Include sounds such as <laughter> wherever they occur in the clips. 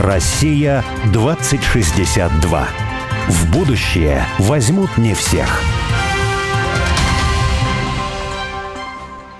Россия 2062. В будущее возьмут не всех.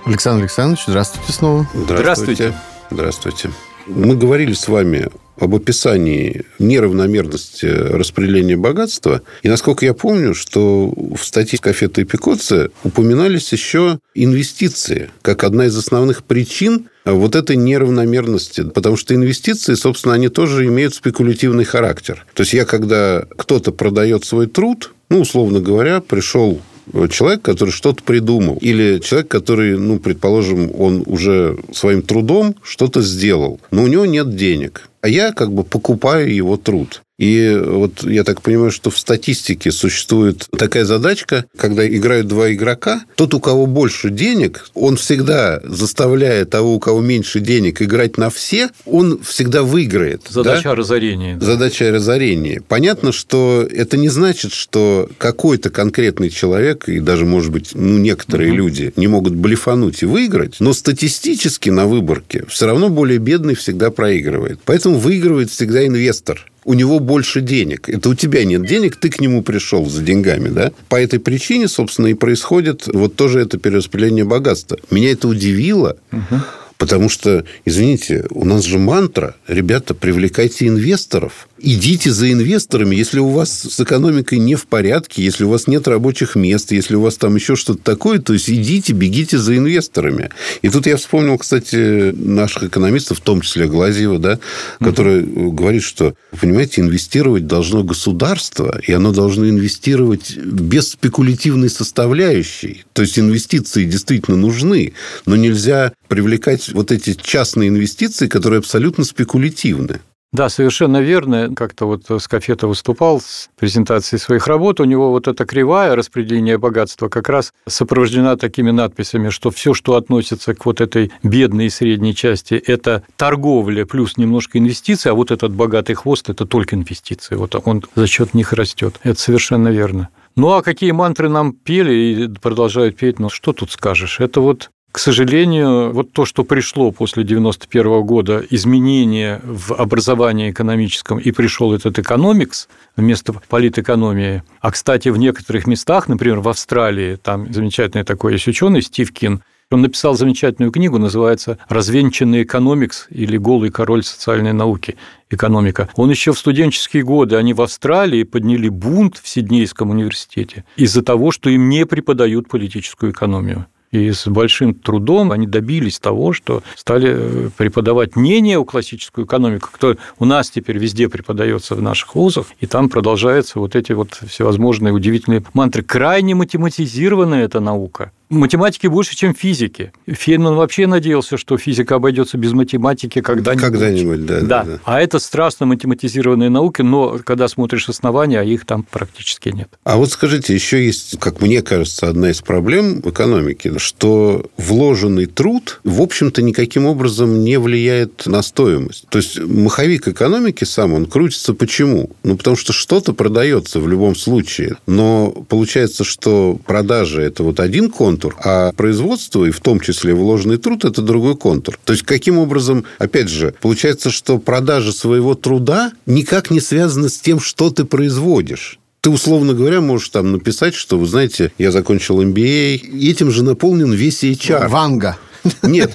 Александр Александрович, здравствуйте снова. Здравствуйте. Здравствуйте. Мы говорили с вами об описании неравномерности распределения богатства. И, насколько я помню, что в статье Скафета и Пикоция упоминались еще инвестиции, как одна из основных причин вот этой неравномерности. Потому что инвестиции, собственно, они тоже имеют спекулятивный характер. То есть я, когда кто-то продает свой труд, ну, условно говоря, пришел человек, который что-то придумал, или человек, который, ну, предположим, он уже своим трудом что-то сделал, но у него нет денег, а я как бы покупаю его труд. И вот я так понимаю, что в статистике существует такая задачка, когда играют два игрока, тот, у кого больше денег, он всегда заставляет того, у кого меньше денег, играть на все, он всегда выиграет. Задача да? разорения. Да. Задача разорения. Понятно, что это не значит, что какой-то конкретный человек, и даже, может быть, ну, некоторые угу. люди не могут блефануть и выиграть, но статистически на выборке все равно более бедный всегда проигрывает. Поэтому выигрывает всегда инвестор у него больше денег. Это у тебя нет денег, ты к нему пришел за деньгами, да? По этой причине, собственно, и происходит вот тоже это перераспределение богатства. Меня это удивило, угу. потому что, извините, у нас же мантра, ребята, привлекайте инвесторов идите за инвесторами, если у вас с экономикой не в порядке, если у вас нет рабочих мест, если у вас там еще что-то такое, то есть идите, бегите за инвесторами. И тут я вспомнил, кстати, наших экономистов, в том числе Глазьева, да, который угу. говорит, что, понимаете, инвестировать должно государство, и оно должно инвестировать без спекулятивной составляющей. То есть инвестиции действительно нужны, но нельзя привлекать вот эти частные инвестиции, которые абсолютно спекулятивны. Да, совершенно верно. Как-то вот Скафета выступал с презентацией своих работ. У него вот эта кривая распределения богатства как раз сопровождена такими надписями, что все, что относится к вот этой бедной и средней части, это торговля плюс немножко инвестиции, а вот этот богатый хвост – это только инвестиции. Вот он за счет них растет. Это совершенно верно. Ну а какие мантры нам пели и продолжают петь, ну что тут скажешь? Это вот к сожалению, вот то, что пришло после 1991 года, изменение в образовании экономическом, и пришел этот экономикс вместо политэкономии. А, кстати, в некоторых местах, например, в Австралии, там замечательный такой есть ученый Стив Кин, он написал замечательную книгу, называется «Развенчанный экономикс» или «Голый король социальной науки. Экономика». Он еще в студенческие годы, они в Австралии подняли бунт в Сиднейском университете из-за того, что им не преподают политическую экономию. И с большим трудом они добились того, что стали э, преподавать не неоклассическую экономику, кто у нас теперь везде преподается в наших вузах, и там продолжаются вот эти вот всевозможные удивительные мантры. Крайне математизированная эта наука математики больше, чем физики. Фейнман вообще надеялся, что физика обойдется без математики когда-нибудь. Когда-нибудь, да, да. да. А это страстно математизированные науки, но когда смотришь основания, а их там практически нет. А вот скажите, еще есть, как мне кажется, одна из проблем в экономике, что вложенный труд, в общем-то, никаким образом не влияет на стоимость. То есть маховик экономики сам, он крутится почему? Ну, потому что что-то продается в любом случае. Но получается, что продажа – это вот один контур, контур, а производство, и в том числе вложенный труд, это другой контур. То есть, каким образом, опять же, получается, что продажа своего труда никак не связана с тем, что ты производишь ты, условно говоря, можешь там написать, что, вы знаете, я закончил MBA, этим же наполнен весь HR. Ванга. Нет,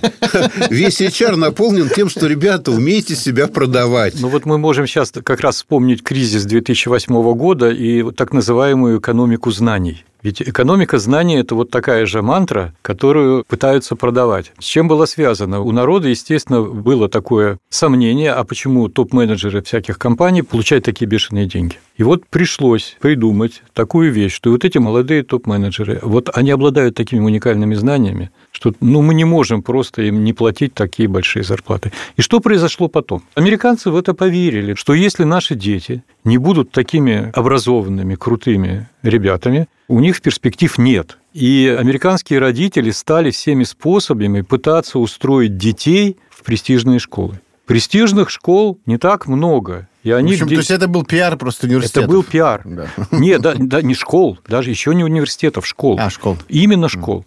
весь HR наполнен тем, что, ребята, умеете себя продавать. Ну вот мы можем сейчас как раз вспомнить кризис 2008 года и так называемую экономику знаний. Ведь экономика знаний – это вот такая же мантра, которую пытаются продавать. С чем было связано? У народа, естественно, было такое сомнение, а почему топ-менеджеры всяких компаний получают такие бешеные деньги? И вот пришлось придумать такую вещь, что вот эти молодые топ-менеджеры, вот они обладают такими уникальными знаниями, что ну, мы не можем просто им не платить такие большие зарплаты. И что произошло потом? Американцы в это поверили, что если наши дети не будут такими образованными, крутыми ребятами, у них перспектив нет. И американские родители стали всеми способами пытаться устроить детей в престижные школы. Престижных школ не так много. И они в общем, где... то есть это был пиар просто университетов? Это был пиар. Да. <laughs> Нет, да, да, не школ, даже еще не университетов, школ. А, школ. Именно школ.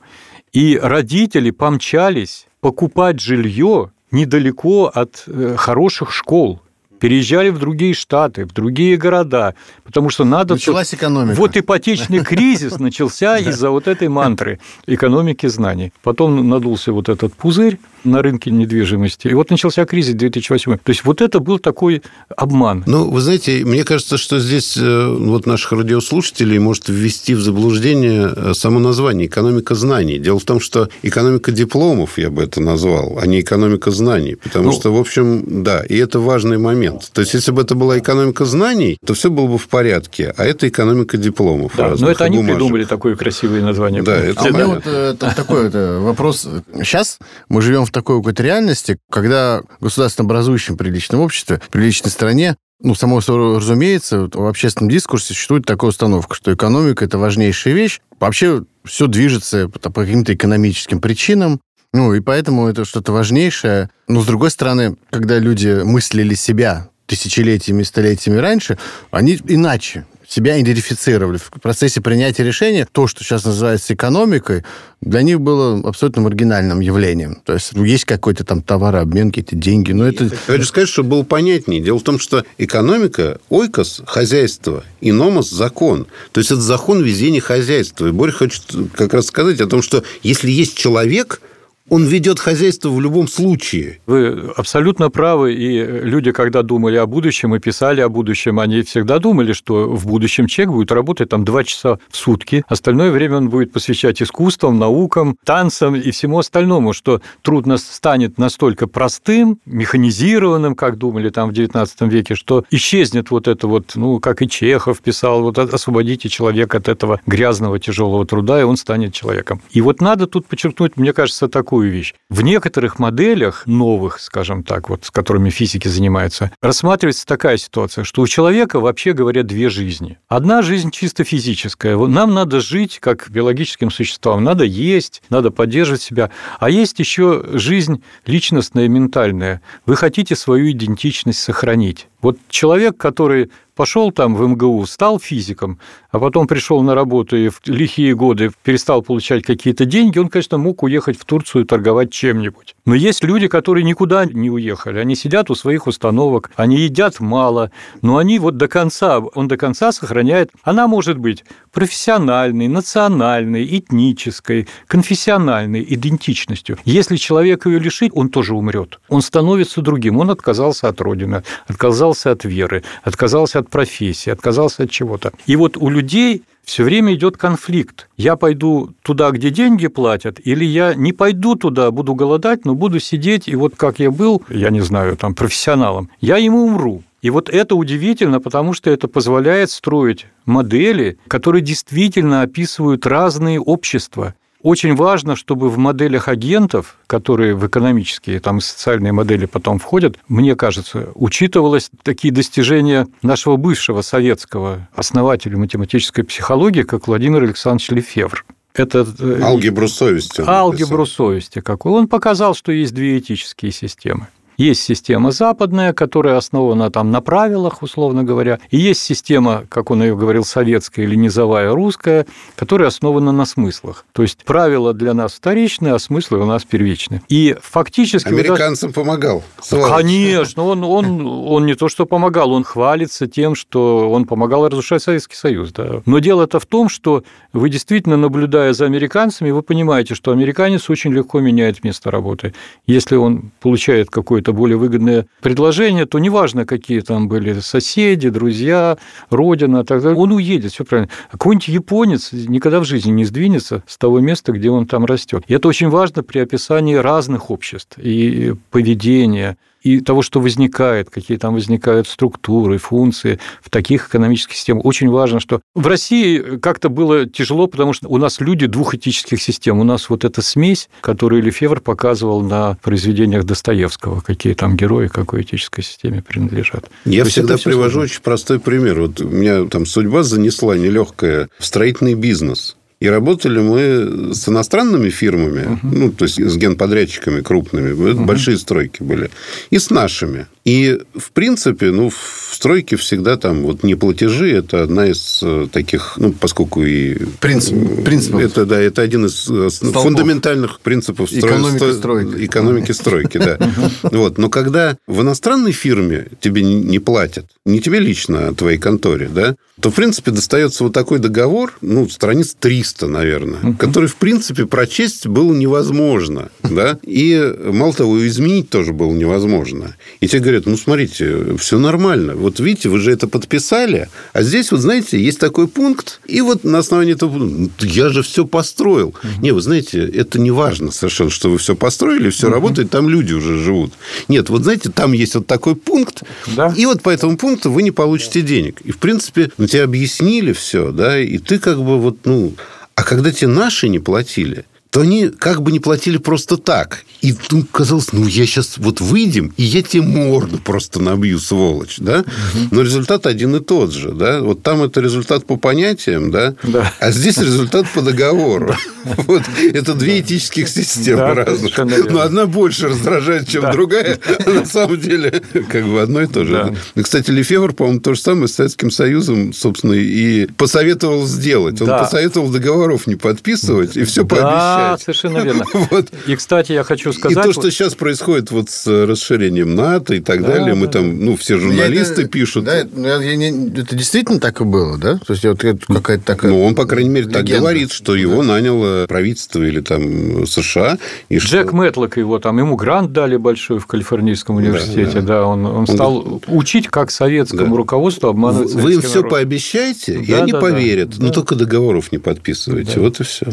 И родители помчались покупать жилье недалеко от э, хороших школ. Переезжали в другие штаты, в другие города, потому что надо... Началась экономика. Вот ипотечный кризис <laughs> начался из-за вот этой мантры экономики знаний. Потом надулся вот этот пузырь на рынке недвижимости, и вот начался кризис 2008. То есть вот это был такой обман. Ну, вы знаете, мне кажется, что здесь э, вот наших радиослушателей может ввести в заблуждение э, само название «экономика знаний». Дело в том, что экономика дипломов, я бы это назвал, а не экономика знаний. Потому ну, что, в общем, да, и это важный момент. То есть, если бы это была экономика знаний, то все было бы в порядке. А это экономика дипломов. Да, но это они бумажек. придумали такое красивое название. Да, это, а у меня вот э, такой это, вопрос. Сейчас мы живем в такой какой-то реальности, когда государственно образующем приличном обществе, приличной стране ну, само собой разумеется, в общественном дискурсе существует такая установка, что экономика – это важнейшая вещь. Вообще все движется по каким-то экономическим причинам. Ну, и поэтому это что-то важнейшее. Но, с другой стороны, когда люди мыслили себя тысячелетиями, столетиями раньше, они иначе себя идентифицировали. В процессе принятия решения то, что сейчас называется экономикой, для них было абсолютно маргинальным явлением. То есть есть какой-то там товарообмен, какие-то деньги, но это... Я хочу сказать, чтобы было понятнее. Дело в том, что экономика, ойкос – хозяйство, и номос – закон. То есть это закон везения хозяйства. И Боря хочет как раз сказать о том, что если есть человек – он ведет хозяйство в любом случае. Вы абсолютно правы. И люди, когда думали о будущем и писали о будущем, они всегда думали, что в будущем человек будет работать там два часа в сутки. Остальное время он будет посвящать искусствам, наукам, танцам и всему остальному, что трудно станет настолько простым, механизированным, как думали там в XIX веке, что исчезнет вот это вот, ну, как и Чехов писал, вот освободите человека от этого грязного, тяжелого труда, и он станет человеком. И вот надо тут подчеркнуть, мне кажется, такую такую вещь. В некоторых моделях новых, скажем так, вот, с которыми физики занимаются, рассматривается такая ситуация, что у человека, вообще говоря, две жизни. Одна жизнь чисто физическая. Нам надо жить как биологическим существам, надо есть, надо поддерживать себя. А есть еще жизнь личностная, ментальная. Вы хотите свою идентичность сохранить. Вот человек, который пошел там в МГУ, стал физиком, а потом пришел на работу и в лихие годы перестал получать какие-то деньги, он, конечно, мог уехать в Турцию торговать чем-нибудь. Но есть люди, которые никуда не уехали, они сидят у своих установок, они едят мало, но они вот до конца, он до конца сохраняет, она может быть профессиональной, национальной, этнической, конфессиональной идентичностью. Если человек ее лишит, он тоже умрет. Он становится другим, он отказался от родины, отказался от веры, отказался от профессии, отказался от чего-то. И вот у людей все время идет конфликт. Я пойду туда, где деньги платят, или я не пойду туда, буду голодать, но буду сидеть, и вот как я был, я не знаю, там, профессионалом, я ему умру. И вот это удивительно, потому что это позволяет строить модели, которые действительно описывают разные общества. Очень важно, чтобы в моделях агентов, которые в экономические там, и социальные модели потом входят, мне кажется, учитывалось такие достижения нашего бывшего советского основателя математической психологии, как Владимир Александрович Лефевр. Это э, алгебру совести. Алгебру совести какой. Он показал, что есть две этические системы. Есть система западная, которая основана там на правилах, условно говоря, и есть система, как он ее говорил, советская или низовая русская, которая основана на смыслах. То есть правила для нас вторичные, а смыслы у нас первичные. И фактически... Американцам помогал. Сволочь. Конечно, он, он, он не то, что помогал, он хвалится тем, что он помогал разрушать Советский Союз. Да. Но дело-то в том, что вы действительно, наблюдая за американцами, вы понимаете, что американец очень легко меняет место работы. Если он получает какой-то какое-то более выгодное предложение, то неважно, какие там были соседи, друзья, родина, так далее, он уедет, все правильно. А какой-нибудь японец никогда в жизни не сдвинется с того места, где он там растет. И это очень важно при описании разных обществ и поведения, и того, что возникает, какие там возникают структуры, функции в таких экономических системах. Очень важно, что в России как-то было тяжело, потому что у нас люди двух этических систем. У нас вот эта смесь, которую Лефевр показывал на произведениях Достоевского, какие там герои какой этической системе принадлежат. Я То всегда привожу сложно. очень простой пример. Вот у меня там судьба занесла нелегкая в строительный бизнес. И работали мы с иностранными фирмами, uh-huh. ну, то есть с генподрядчиками крупными, uh-huh. большие стройки были, и с нашими. И, в принципе, ну, в стройке всегда там вот неплатежи – это одна из э, таких, ну, поскольку и... Принцип, принципов. Это, да, это один из э, Столпов. фундаментальных принципов стро- Экономики стройки. экономики стройки, да. <laughs> Вот. Но когда в иностранной фирме тебе не- не платят, не тебе лично, а твоей конторе, да, то, в принципе, достается вот такой договор, ну, страниц 300, наверное, который, в принципе, прочесть было невозможно, да, и, мало того, изменить тоже было невозможно. И тебе говорят, ну, смотрите, все нормально, вот видите, вы же это подписали, а здесь, вот, знаете, есть такой пункт, и вот на основании этого «Ну, я же все построил. Не, вы знаете, это не важно совершенно, что вы все построили, все работает, там люди уже живут. Нет, вот, знаете, там есть вот такой пункт, Да. и вот по этому пункту вы не получите денег. И, в принципе, ну, тебе объяснили все, да, и ты как бы вот, ну... А когда тебе наши не платили, то они как бы не платили просто так. И ну, казалось, ну, я сейчас вот выйдем, и я тебе морду просто набью, сволочь, да? Но результат один и тот же, да? Вот там это результат по понятиям, да? Да. А здесь результат по договору. Вот. Это две этических системы Да, разных. Но одна больше раздражает, чем другая. <laughs> А на самом деле, как бы одно и то же. Да. И, Кстати, Лефевр, по-моему, то же самое с Советским Союзом, собственно, и посоветовал сделать. Он Да. посоветовал договоров не подписывать и все Да, пообещать. совершенно верно. <laughs> Вот. И, кстати, я хочу И сказать... то, что сейчас происходит вот с расширением НАТО и так Да, далее, мы да, там, ну, все журналисты Я это- пишут. Да, это, ну, я- не- это действительно так и было, да? То есть, вот это какая-то такая... Ну, он, по крайней мере, так легенда. говорит, что его наняло правительство или там США. И что- Джек Мэтлок его там, ему грант дали большой в Калифорнийском университете, да, он, он стал учить, как советскому Да. руководству обманывать Вы им все народ. пообещайте, и Да, они да, да. поверят. Но Да. только договоров не подписывайте. Вот и все.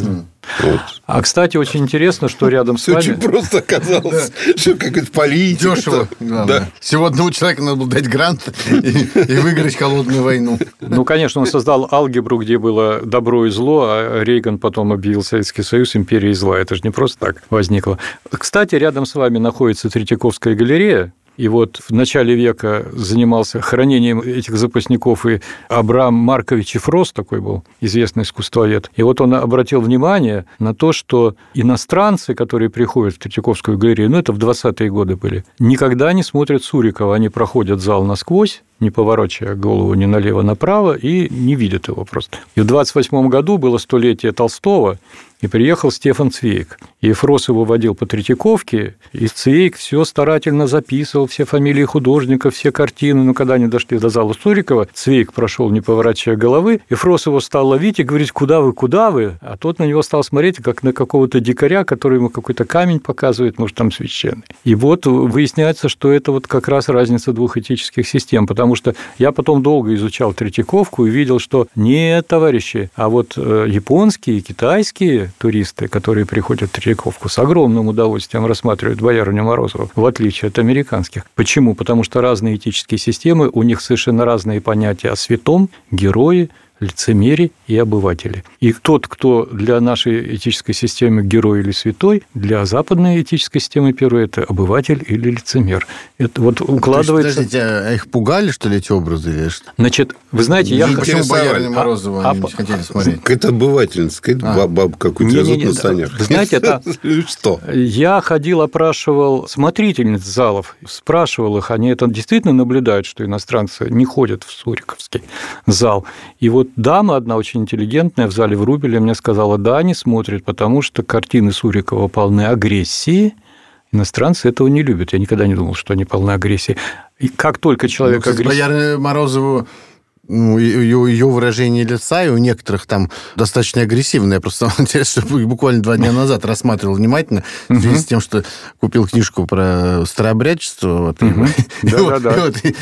Вот. А, кстати, очень интересно, что рядом с вами... очень просто оказалось, что какая-то политика. Дешево. Да. Всего одному человеку надо было дать грант и, и выиграть холодную войну. Ну, конечно, он создал алгебру, где было добро и зло, а Рейган потом объявил Советский Союз империей зла. Это же не просто так возникло. Кстати, рядом с вами находится Третьяковская галерея, и вот в начале века занимался хранением этих запасников и Абрам Маркович Фрост такой был, известный искусствовед. И вот он обратил внимание на то, что иностранцы, которые приходят в Третьяковскую галерею, ну, это в 20-е годы были, никогда не смотрят Сурикова. Они проходят зал насквозь, не поворачивая голову ни налево, направо, и не видят его просто. И в 28 году было столетие Толстого, и приехал Стефан Цвейк. И Фрос его водил по Третьяковке, и Цвейк все старательно записывал, все фамилии художников, все картины. Но когда они дошли до зала Сурикова, Цвейк прошел, не поворачивая головы, и Фрос его стал ловить и говорить, куда вы, куда вы? А тот на него стал смотреть, как на какого-то дикаря, который ему какой-то камень показывает, может, там священный. И вот выясняется, что это вот как раз разница двух этических систем, потому что я потом долго изучал Третьяковку и видел, что нет, товарищи, а вот э, японские, китайские туристы, которые приходят в Третьяковку, с огромным удовольствием рассматривают боярыню Морозову, в отличие от американских. Почему? Потому что разные этические системы, у них совершенно разные понятия о святом, герое, лицемере и обывателе. И тот, кто для нашей этической системы герой или святой, для западной этической системы первой это обыватель или лицемер. Это вот укладывается... То есть, подождите, а их пугали, что ли, эти образы? Или что? Значит, вы знаете, я... Почему Морозову А- они не а- хотели смотреть? Какая-то А. баб- бабу какую-то везут на санях. Вы знаете, это- <laughs> Что? Я ходил, опрашивал смотрительниц залов, спрашивал их, они это действительно наблюдают, что иностранцы не ходят в Суриковский зал. И вот дама одна очень интеллигентная в зале в Рубеле мне сказала, да, они смотрят, потому что картины Сурикова полны агрессии, Иностранцы этого не любят. Я никогда не думал, что они полны агрессии. И как только Ну, человек кстати, агрессивный... боярыня Морозову ну, ее, ее выражение лица, и у некоторых там достаточно агрессивное. Просто <laughs> интересно, буквально два дня назад рассматривал внимательно в связи с тем, что купил книжку про старообрядчество. Вот, и- <laughs> вот- и вот, и-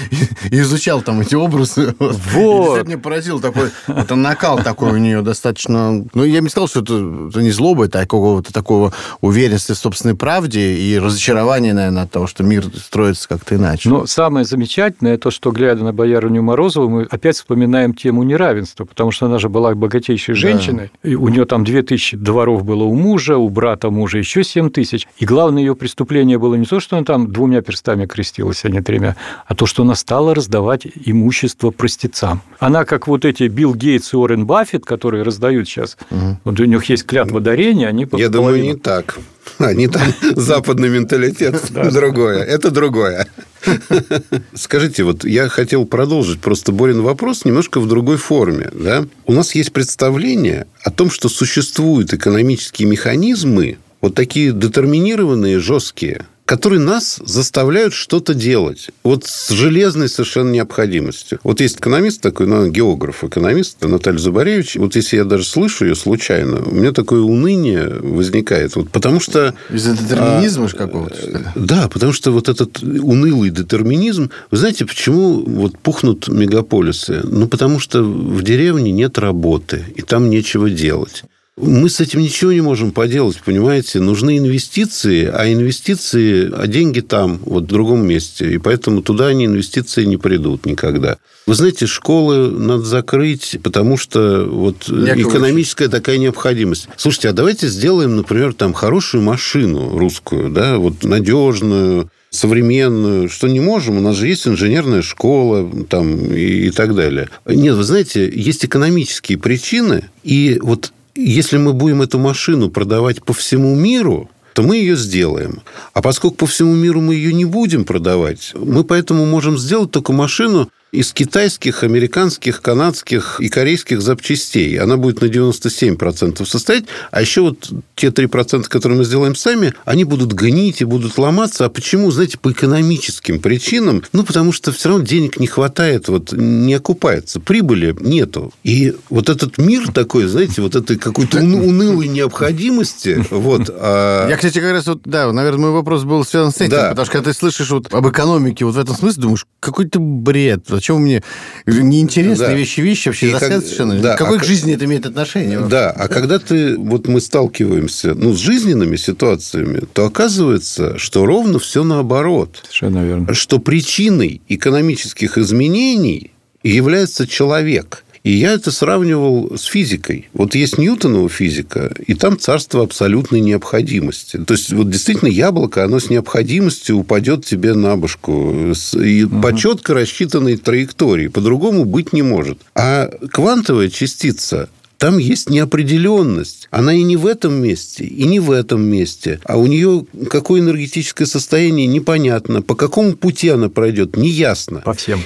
и изучал там эти образы. Вот. <laughs> Вот. И меня поразил такой, это накал такой у нее достаточно... Ну, я бы не сказал, что это, это не злоба, это какого-то такого уверенности в собственной правде и разочарования, наверное, от того, что мир строится как-то иначе. Но самое замечательное то, что, глядя на боярыню Морозову, мы опять вспоминаем тему неравенства, потому что она же была богатейшей Да. женщиной, и у нее там 2000 дворов было у мужа, у брата мужа еще 7 тысяч. И главное ее преступление было не то, что она там двумя перстами крестилась, а не тремя, а то, что она стала раздавать имущество простецам. Она, как вот эти Билл Гейтс и Уоррен Баффет, которые раздают сейчас, вот у них есть клятва дарения, они Я думаю, не так. <laughs> Они там <laughs> западный менталитет другое. Это другое. Скажите, вот я хотел продолжить просто Борин вопрос немножко в другой форме. Да? У нас есть представление о том, что существуют экономические механизмы, вот такие детерминированные, жесткие, которые нас заставляют что-то делать. Вот с железной совершенно необходимостью. Вот есть экономист такой, ну, географ, экономист Наталья Зубаревич. Вот если я даже слышу ее случайно, у меня такое уныние возникает. Вот потому что... Из-за детерминизма а, какого-то, что ли? Да, потому что вот этот унылый детерминизм... Вы знаете, почему вот пухнут мегаполисы? Ну, потому что в деревне нет работы, и там нечего делать. Мы с этим ничего не можем поделать, понимаете? Нужны инвестиции, а инвестиции, а деньги там, вот в другом месте. И поэтому туда они инвестиции не придут никогда. Вы знаете, школы надо закрыть, потому что вот Яков экономическая такая необходимость. Слушайте, а давайте сделаем, например, там хорошую машину русскую, да, вот надежную, современную, что не можем, у нас же есть инженерная школа там, и, и так далее. Нет, вы знаете, есть экономические причины, и вот если мы будем эту машину продавать по всему миру, то мы ее сделаем. А поскольку по всему миру мы ее не будем продавать, мы поэтому можем сделать только машину, из китайских, американских, канадских и корейских запчастей. Она будет на 97% состоять. А еще вот те 3%, которые мы сделаем сами, они будут гнить и будут ломаться. А почему? Знаете, по экономическим причинам. Ну, потому что все равно денег не хватает, вот не окупается. Прибыли нету. И вот этот мир такой, знаете, вот этой какой-то унылой необходимости. Вот, а... Я, кстати, как раз вот, да, наверное, мой вопрос был связан с этим. Да. Потому что когда ты слышишь вот об экономике вот в этом смысле, думаешь, какой-то бред Зачем мне неинтересные да. вещи, вещи вообще как... совершенно? Да. Какой а... к жизни это имеет отношение? Вообще? Да, а когда ты, вот мы сталкиваемся ну, с жизненными ситуациями, то оказывается, что ровно все наоборот. Совершенно верно. Что причиной экономических изменений является человек. И я это сравнивал с физикой. Вот есть Ньютонова физика, и там царство абсолютной необходимости. То есть, вот действительно яблоко, оно с необходимостью упадет тебе на башку. И угу. по четко рассчитанной траектории. По-другому быть не может. А квантовая частица, там есть неопределенность. Она и не в этом месте, и не в этом месте. А у нее какое энергетическое состояние непонятно. По какому пути она пройдет, неясно. По всем.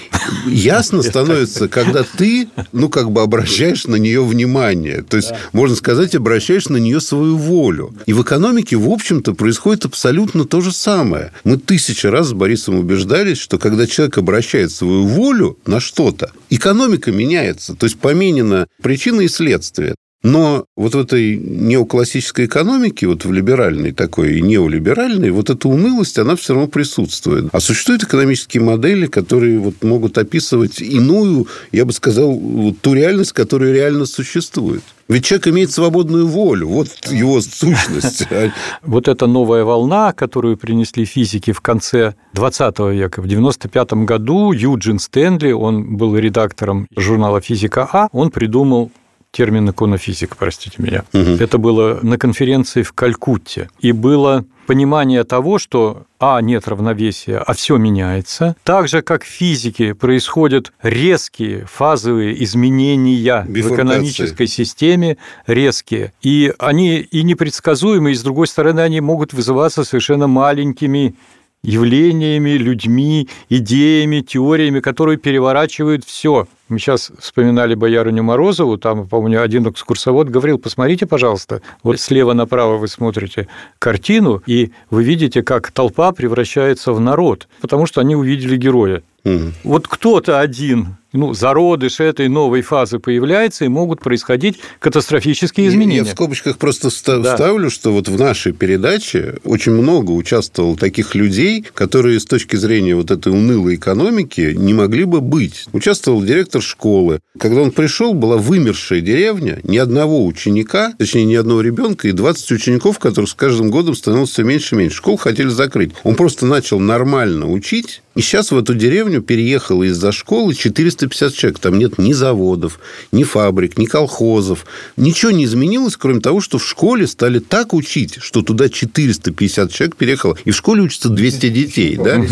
Ясно <laughs> становится, когда ты, ну, как бы обращаешь на нее внимание. То есть, можно сказать, обращаешь на нее свою волю. И в экономике, в общем-то, происходит абсолютно то же самое. Мы тысячи раз с Борисом убеждались, что когда человек обращает свою волю на что-то, экономика меняется. То есть, поменена причина и следствие следствие. Но вот в этой неоклассической экономике, вот в либеральной такой и неолиберальной, вот эта унылость, она все равно присутствует. А существуют экономические модели, которые вот могут описывать иную, я бы сказал, вот ту реальность, которая реально существует. Ведь человек имеет свободную волю, вот его сущность. <laughs> Вот эта новая волна, которую принесли физики в конце 20 века, в 95 году Юджин Стэнли, он был редактором журнала «Физика А», он придумал термин иконофизик, простите меня. Угу. Это было на конференции в Калькутте. И было понимание того, что а, нет равновесия, а все меняется. Так же, как в физике происходят резкие фазовые изменения в экономической системе, резкие. И они и непредсказуемые, и, с другой стороны, они могут вызываться совершенно маленькими явлениями, людьми, идеями, теориями, которые переворачивают все. Мы сейчас вспоминали боярыню Морозову, там, помню, один экскурсовод говорил, посмотрите, пожалуйста, вот слева направо вы смотрите картину, и вы видите, как толпа превращается в народ, потому что они увидели героя. Угу. Вот кто-то один ну, зародыш этой новой фазы появляется, и могут происходить катастрофические изменения. Я в скобочках просто вставлю, да. что вот в нашей передаче очень много участвовало таких людей, которые с точки зрения вот этой унылой экономики не могли бы быть. Участвовал директор школы. Когда он пришел, была вымершая деревня, ни одного ученика, точнее, ни одного ребенка, и 20 учеников, которых с каждым годом становилось все меньше и меньше. Школу хотели закрыть. Он просто начал нормально учить, и сейчас в эту деревню переехало из-за школы 400 450 человек. Там нет ни заводов, ни фабрик, ни колхозов. Ничего не изменилось, кроме того, что в школе стали так учить, что туда 450 человек переехало. И в школе учатся 200 детей. Да?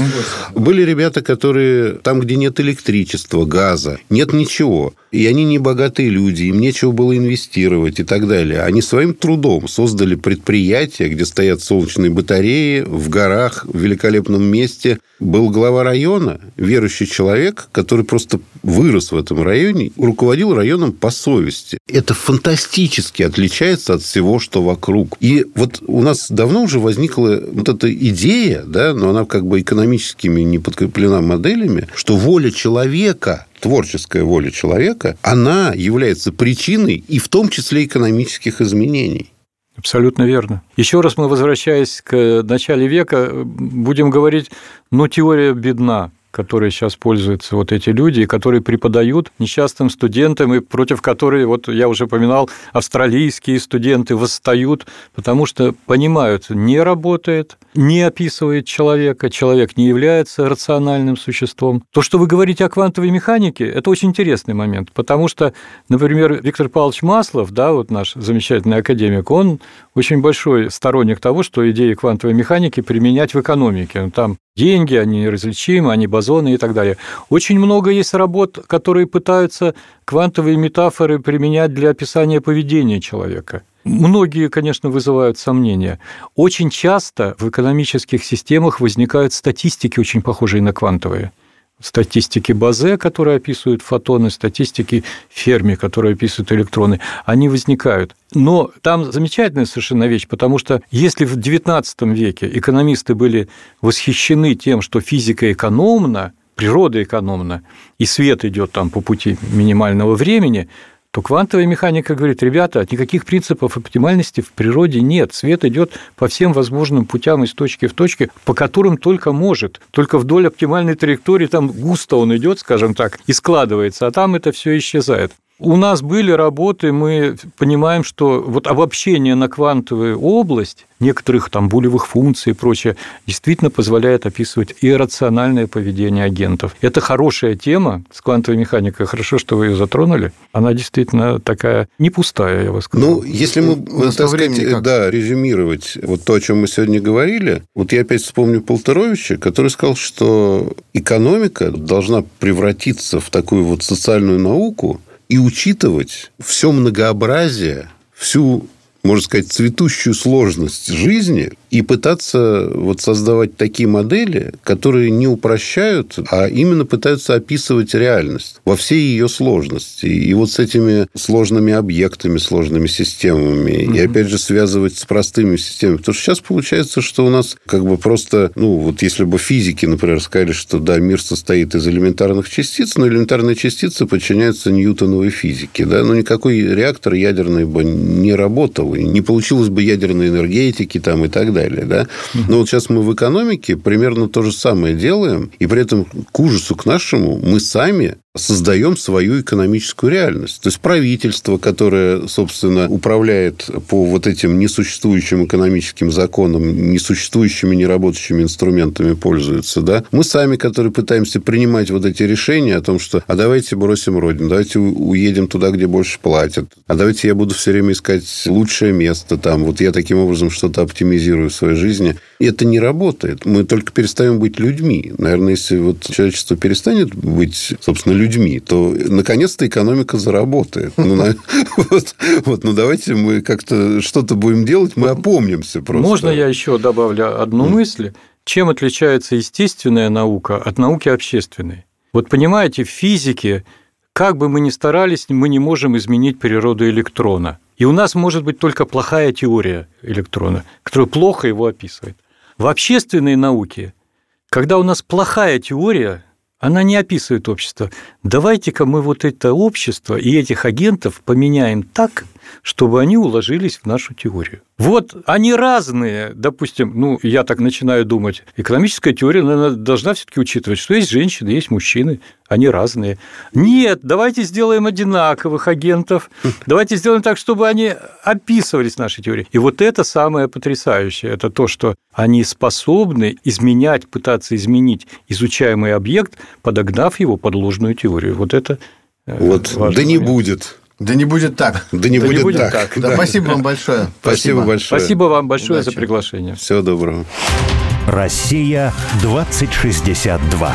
Были ребята, которые там, где нет электричества, газа, нет ничего и они не богатые люди, им нечего было инвестировать и так далее. Они своим трудом создали предприятие, где стоят солнечные батареи в горах, в великолепном месте. Был глава района, верующий человек, который просто вырос в этом районе, руководил районом по совести. Это фантастически отличается от всего, что вокруг. И вот у нас давно уже возникла вот эта идея, да, но она как бы экономическими не подкреплена моделями, что воля человека творческая воля человека, она является причиной и в том числе экономических изменений. Абсолютно верно. Еще раз мы, возвращаясь к начале века, будем говорить, ну, теория бедна которые сейчас пользуются вот эти люди, которые преподают несчастным студентам, и против которых, вот я уже поминал, австралийские студенты восстают, потому что понимают, не работает, не описывает человека, человек не является рациональным существом. То, что вы говорите о квантовой механике, это очень интересный момент, потому что, например, Виктор Павлович Маслов, да, вот наш замечательный академик, он очень большой сторонник того, что идеи квантовой механики применять в экономике. Там деньги, они неразличимы, они бозоны и так далее. Очень много есть работ, которые пытаются квантовые метафоры применять для описания поведения человека. Многие, конечно, вызывают сомнения. Очень часто в экономических системах возникают статистики, очень похожие на квантовые статистики Базе, которые описывают фотоны, статистики Ферми, которые описывают электроны, они возникают. Но там замечательная совершенно вещь, потому что если в XIX веке экономисты были восхищены тем, что физика экономна, природа экономна, и свет идет там по пути минимального времени, то квантовая механика говорит, ребята, никаких принципов оптимальности в природе нет. Свет идет по всем возможным путям из точки в точке, по которым только может. Только вдоль оптимальной траектории там густо он идет, скажем так, и складывается, а там это все исчезает. У нас были работы, мы понимаем, что вот обобщение на квантовую область некоторых там булевых функций и прочее действительно позволяет описывать иррациональное поведение агентов. Это хорошая тема с квантовой механикой. Хорошо, что вы ее затронули. Она действительно такая не пустая, я вас скажу. Ну, если мы, так сказать, да, резюмировать вот то, о чем мы сегодня говорили, вот я опять вспомню Полторовича, который сказал, что экономика должна превратиться в такую вот социальную науку, и учитывать все многообразие, всю можно сказать, цветущую сложность жизни и пытаться вот создавать такие модели, которые не упрощают, а именно пытаются описывать реальность во всей ее сложности. И вот с этими сложными объектами, сложными системами, угу. и опять же связывать с простыми системами. Потому что сейчас получается, что у нас как бы просто, ну, вот если бы физики, например, сказали, что да, мир состоит из элементарных частиц, но элементарные частицы подчиняются ньютоновой физике, да, но никакой реактор ядерный бы не работал, не получилось бы ядерной энергетики там и так далее. Да? Но вот сейчас мы в экономике примерно то же самое делаем, и при этом к ужасу к нашему мы сами создаем свою экономическую реальность. То есть правительство, которое, собственно, управляет по вот этим несуществующим экономическим законам, несуществующими, неработающими инструментами пользуется. Да? Мы сами, которые пытаемся принимать вот эти решения о том, что а давайте бросим родину, давайте уедем туда, где больше платят, а давайте я буду все время искать лучшее место там, вот я таким образом что-то оптимизирую в своей жизни. И это не работает. Мы только перестаем быть людьми. Наверное, если вот человечество перестанет быть, собственно, людьми, то наконец-то экономика заработает. Ну, <laughs> вот, ну давайте мы как-то что-то будем делать, мы опомнимся просто. Можно я еще добавлю одну мысль? Чем отличается естественная наука от науки общественной? Вот понимаете, в физике, как бы мы ни старались, мы не можем изменить природу электрона. И у нас может быть только плохая теория электрона, которая плохо его описывает. В общественной науке, когда у нас плохая теория, она не описывает общество. Давайте-ка мы вот это общество и этих агентов поменяем так, чтобы они уложились в нашу теорию. Вот они разные, допустим, ну, я так начинаю думать, экономическая теория, наверное, должна все-таки учитывать, что есть женщины, есть мужчины, они разные. Нет, давайте сделаем одинаковых агентов, давайте сделаем так, чтобы они описывались в нашей теории. И вот это самое потрясающее, это то, что они способны изменять, пытаться изменить изучаемый объект, подогнав его под ложную теорию. Вот это э, вот, да не будет. Да не будет так. <laughs> Да не, да будет, не будет так. так. Да, спасибо вам большое. Спасибо, спасибо большое. Спасибо вам большое Удачи. за приглашение. Всего доброго. Россия 2062.